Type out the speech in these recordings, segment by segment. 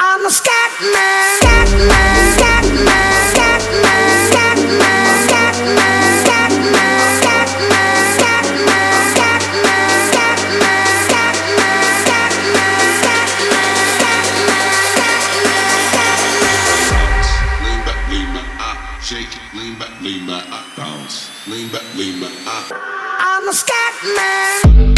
I'm a scat man, scat man, scat man, scat man, scat man, scat man. Lean back, lean back, I bounce. Lean back, lean back, I. I'm a scat man.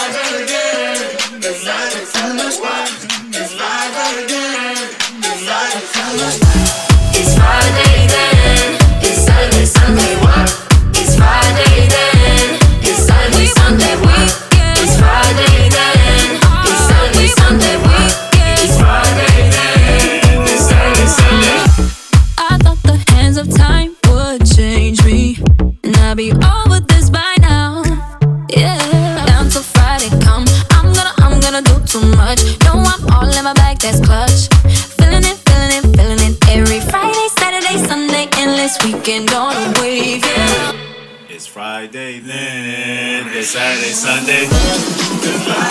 that's clutch. Feeling it, feeling it, feeling it every Friday, Saturday, Sunday, endless weekend on a wave. Yeah. It's Friday, then it's Saturday, Sunday.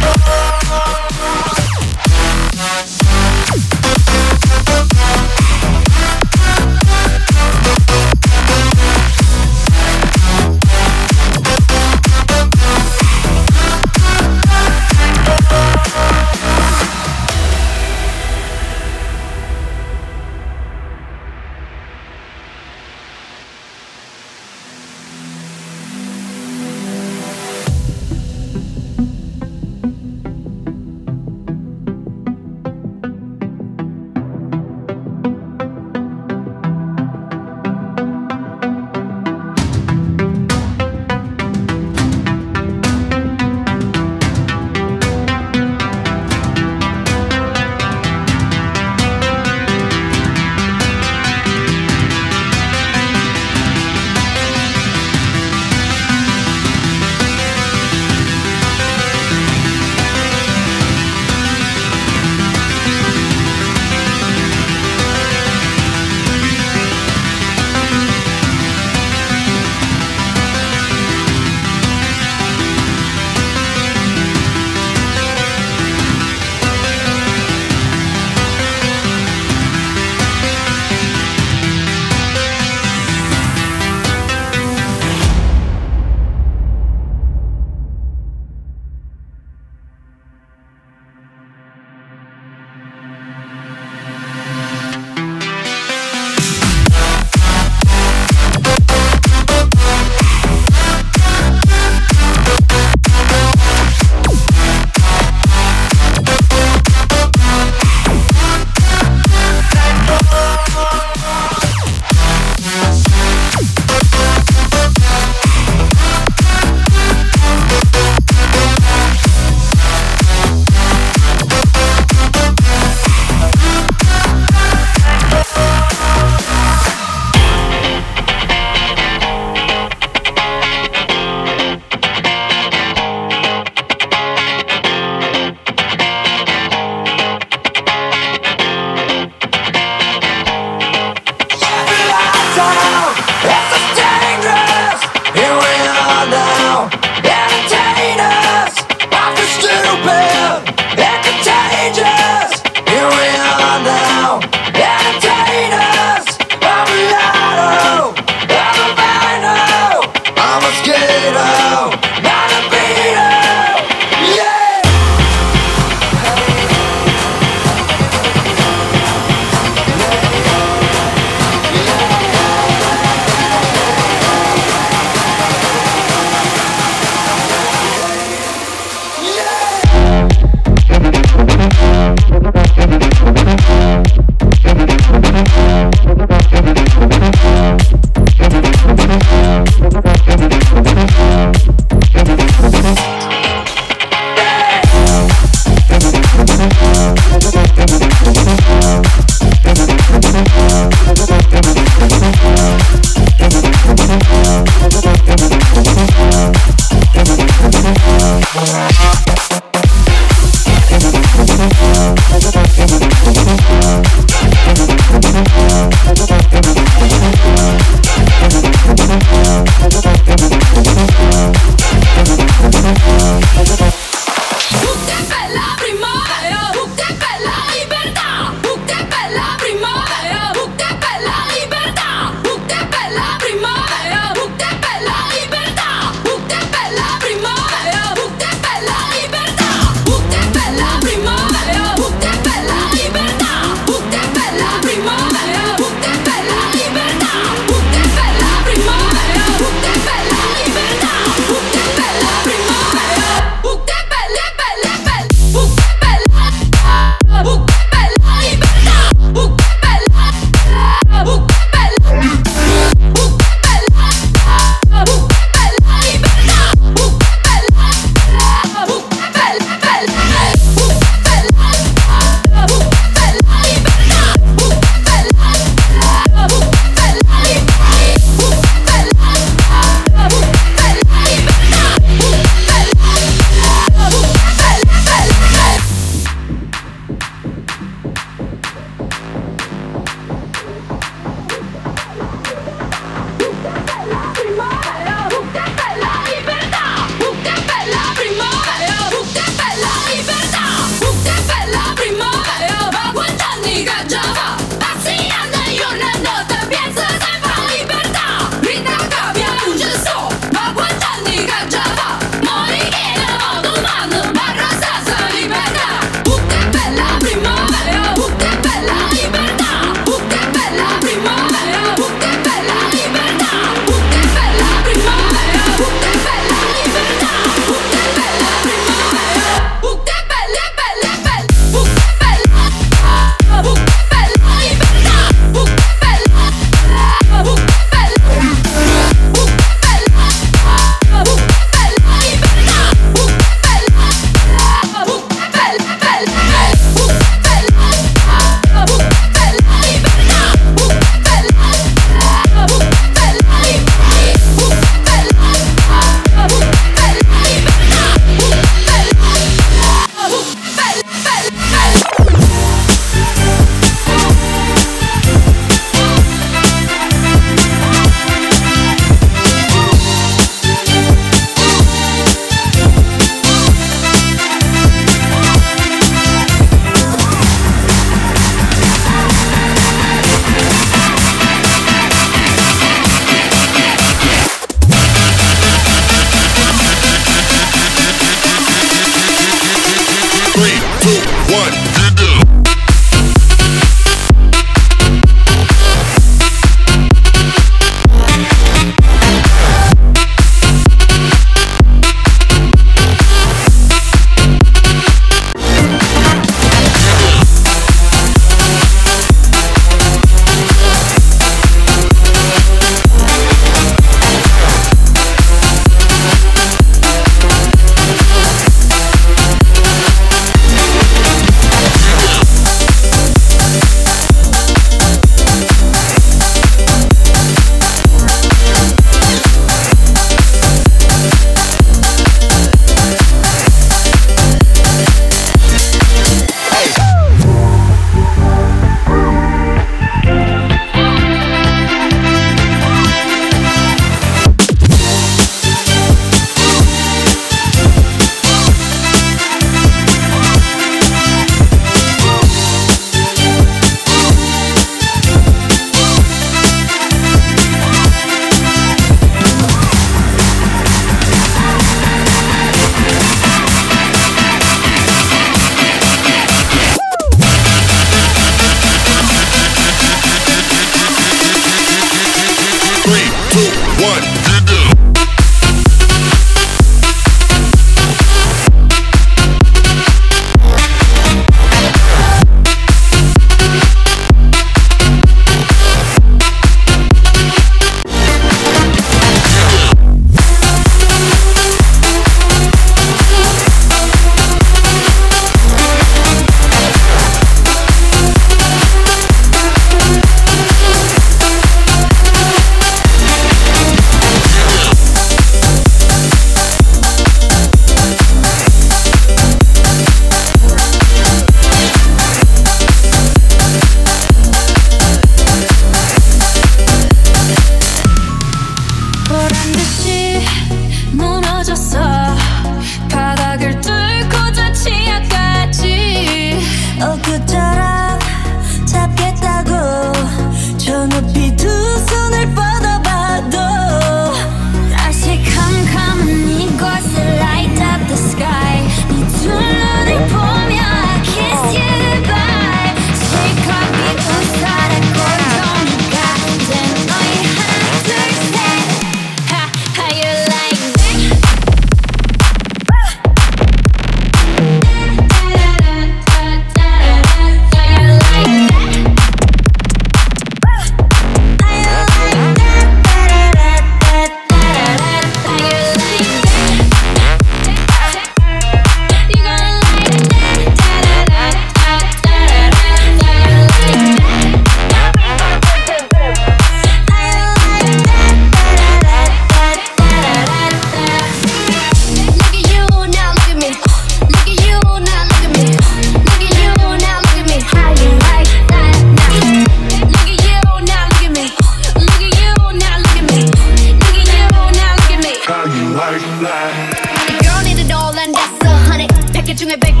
중에 100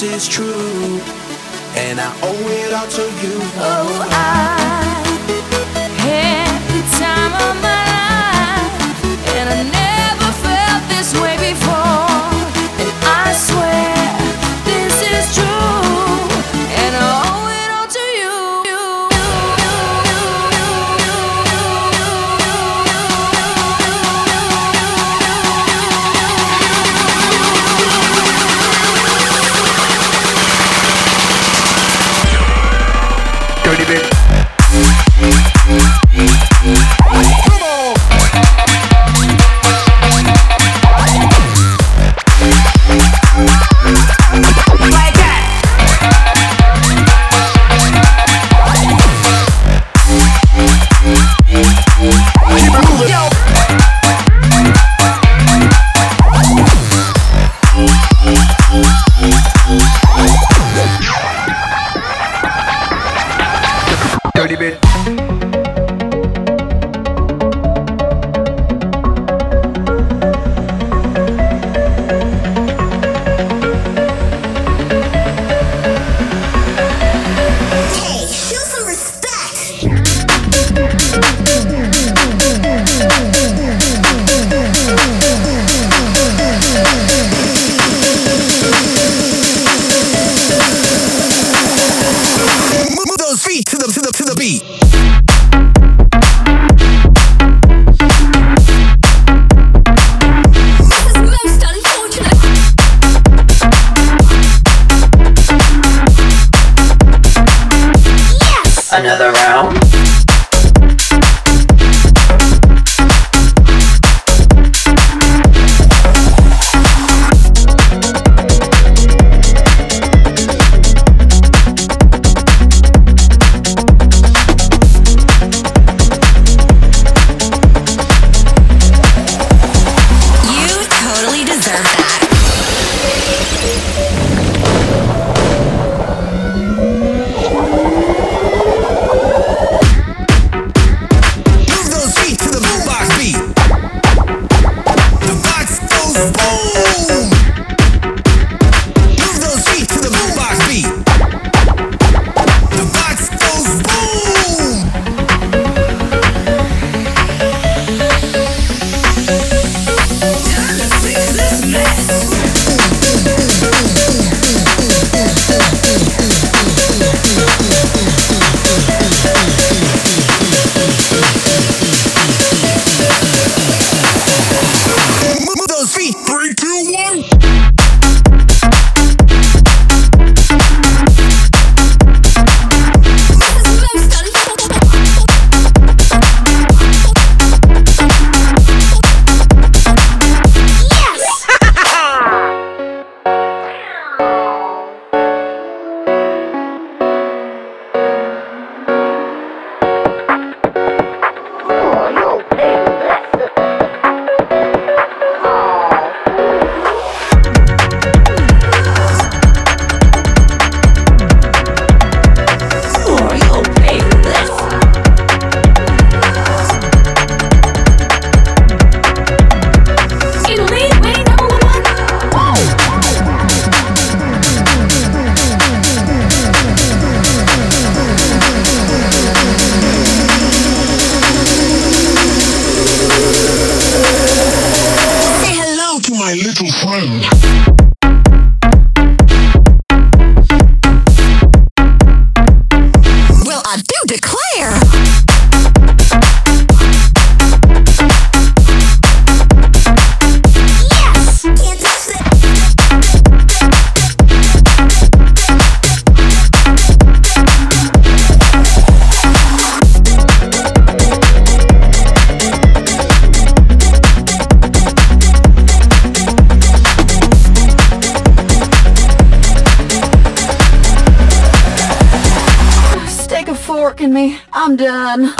this is true, and I owe it all to you. In me. I'm done.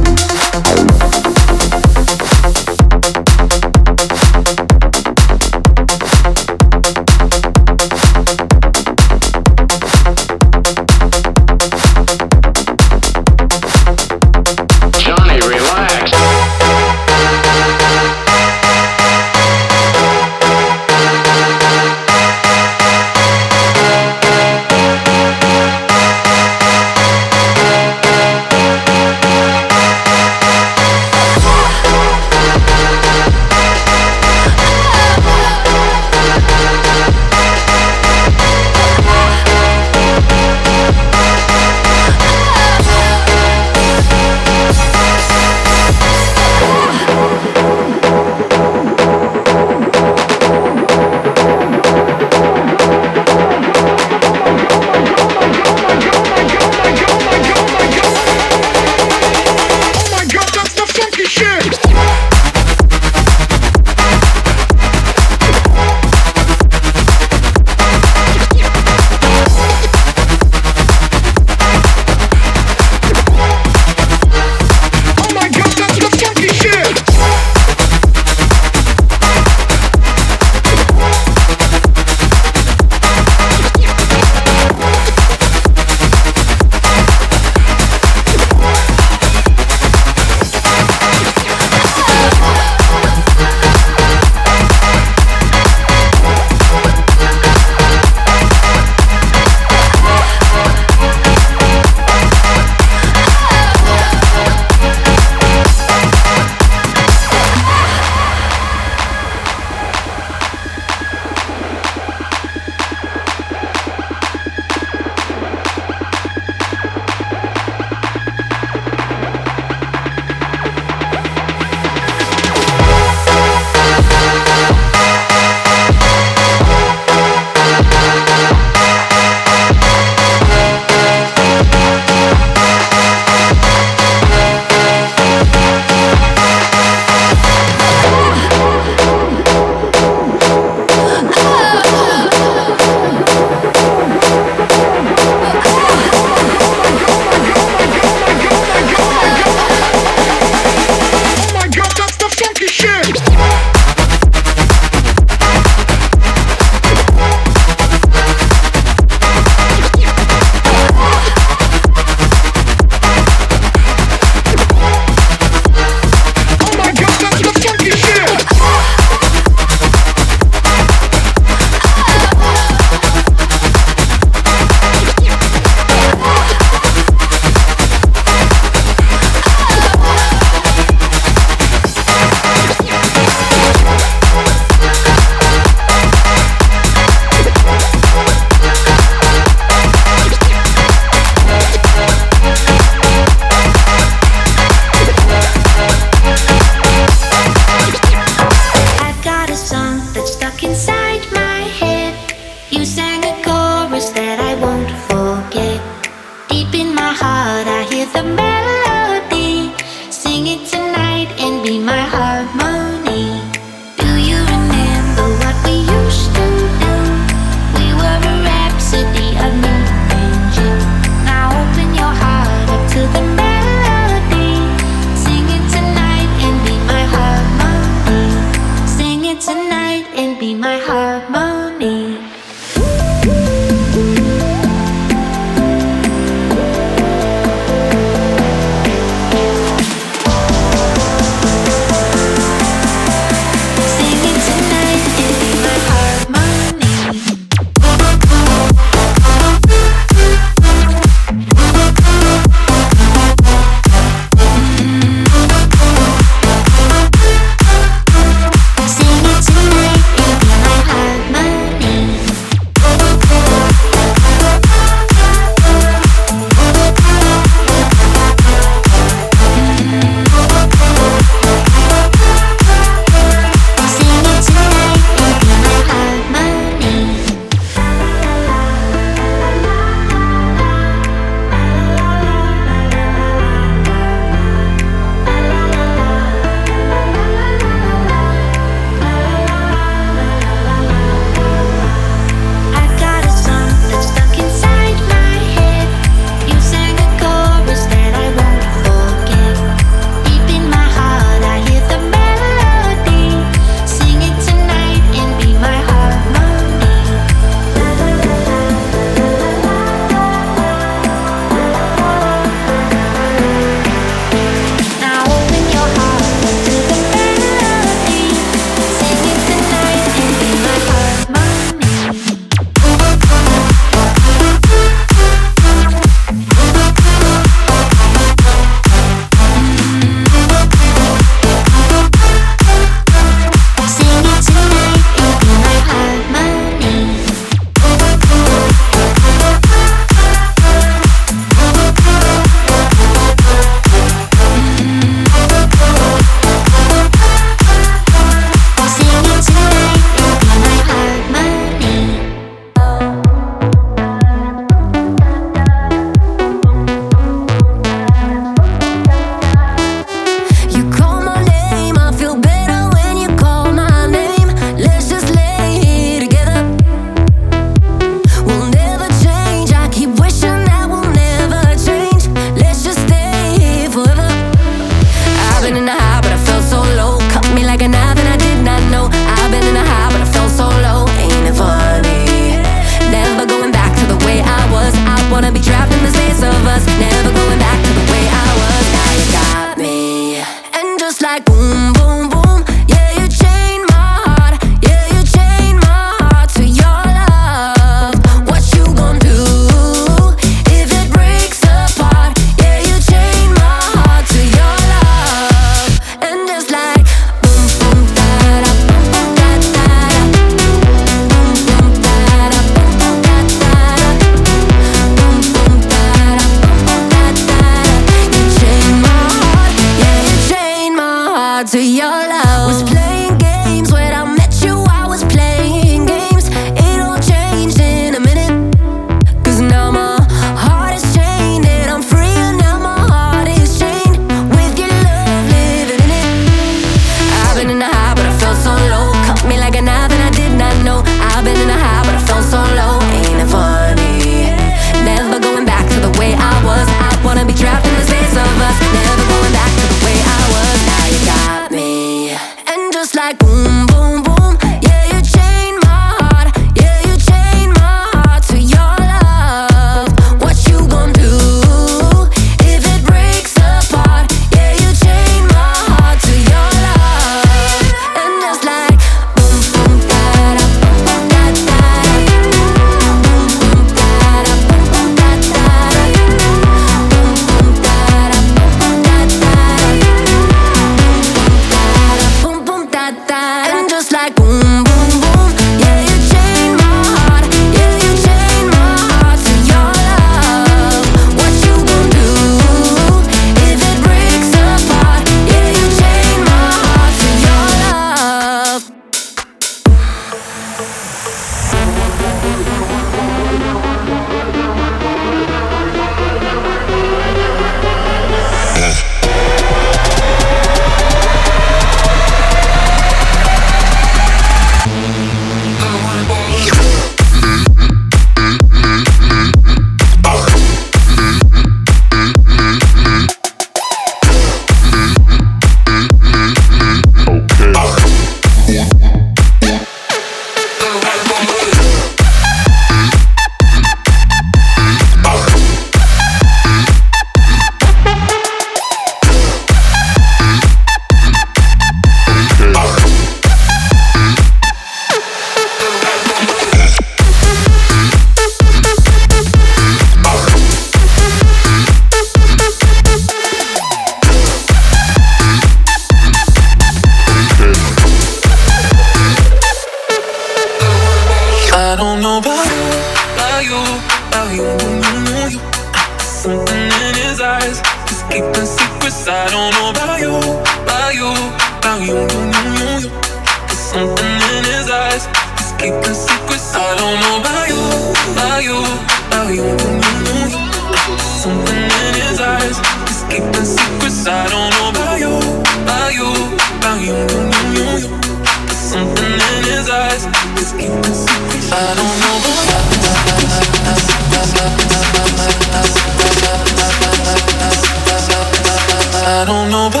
I don't know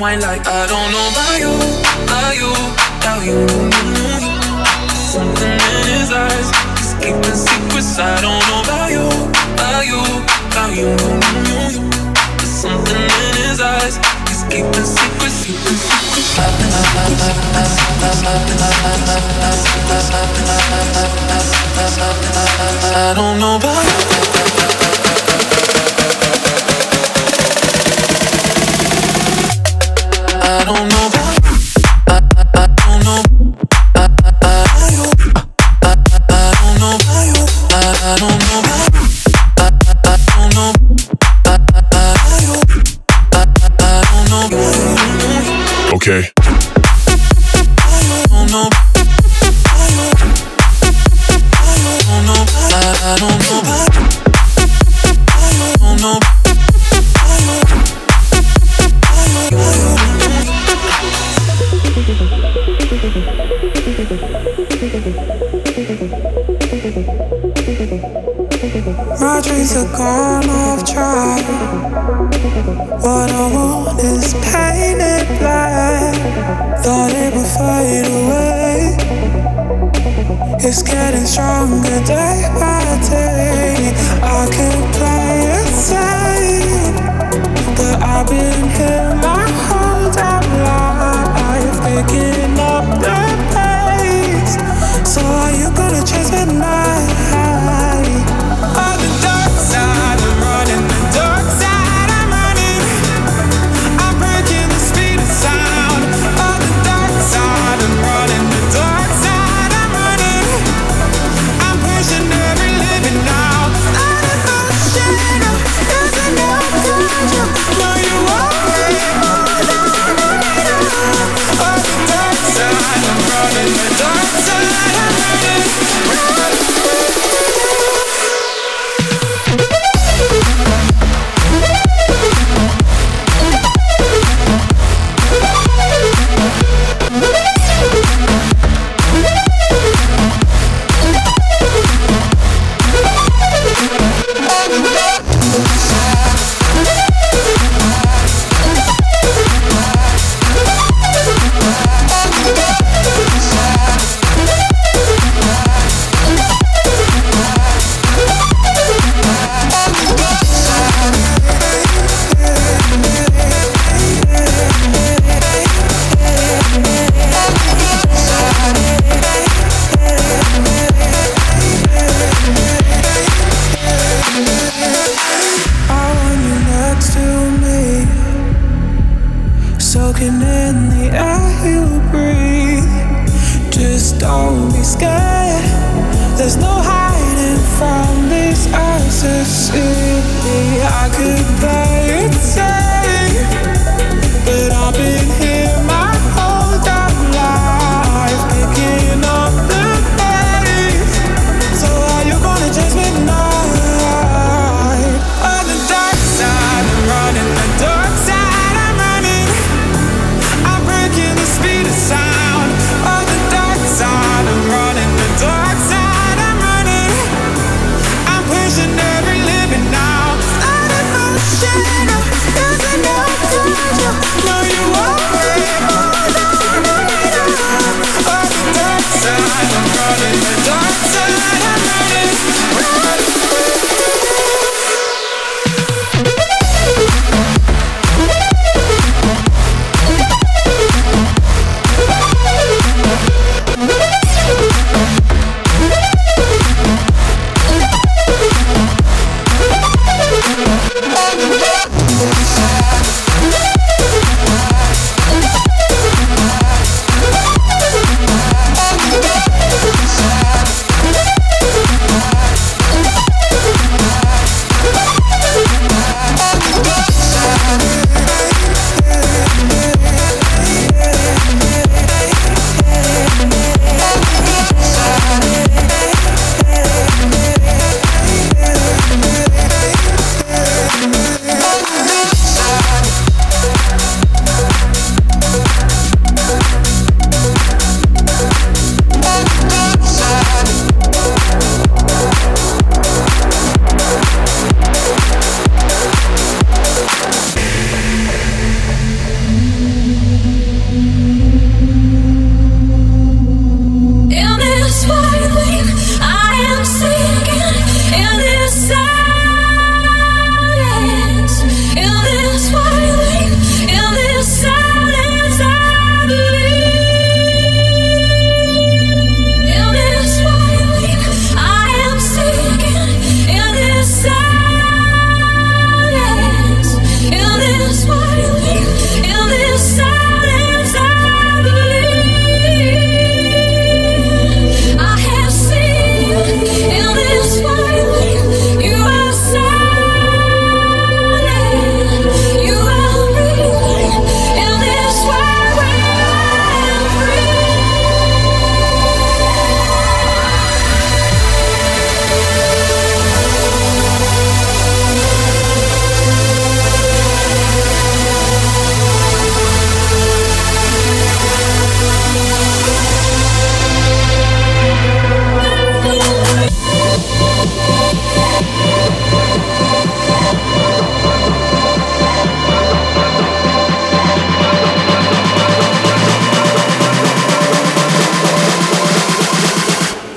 wine like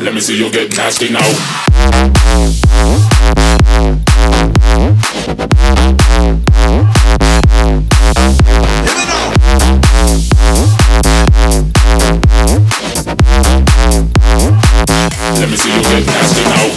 Let me see you get nasty now. Let me see you get nasty now.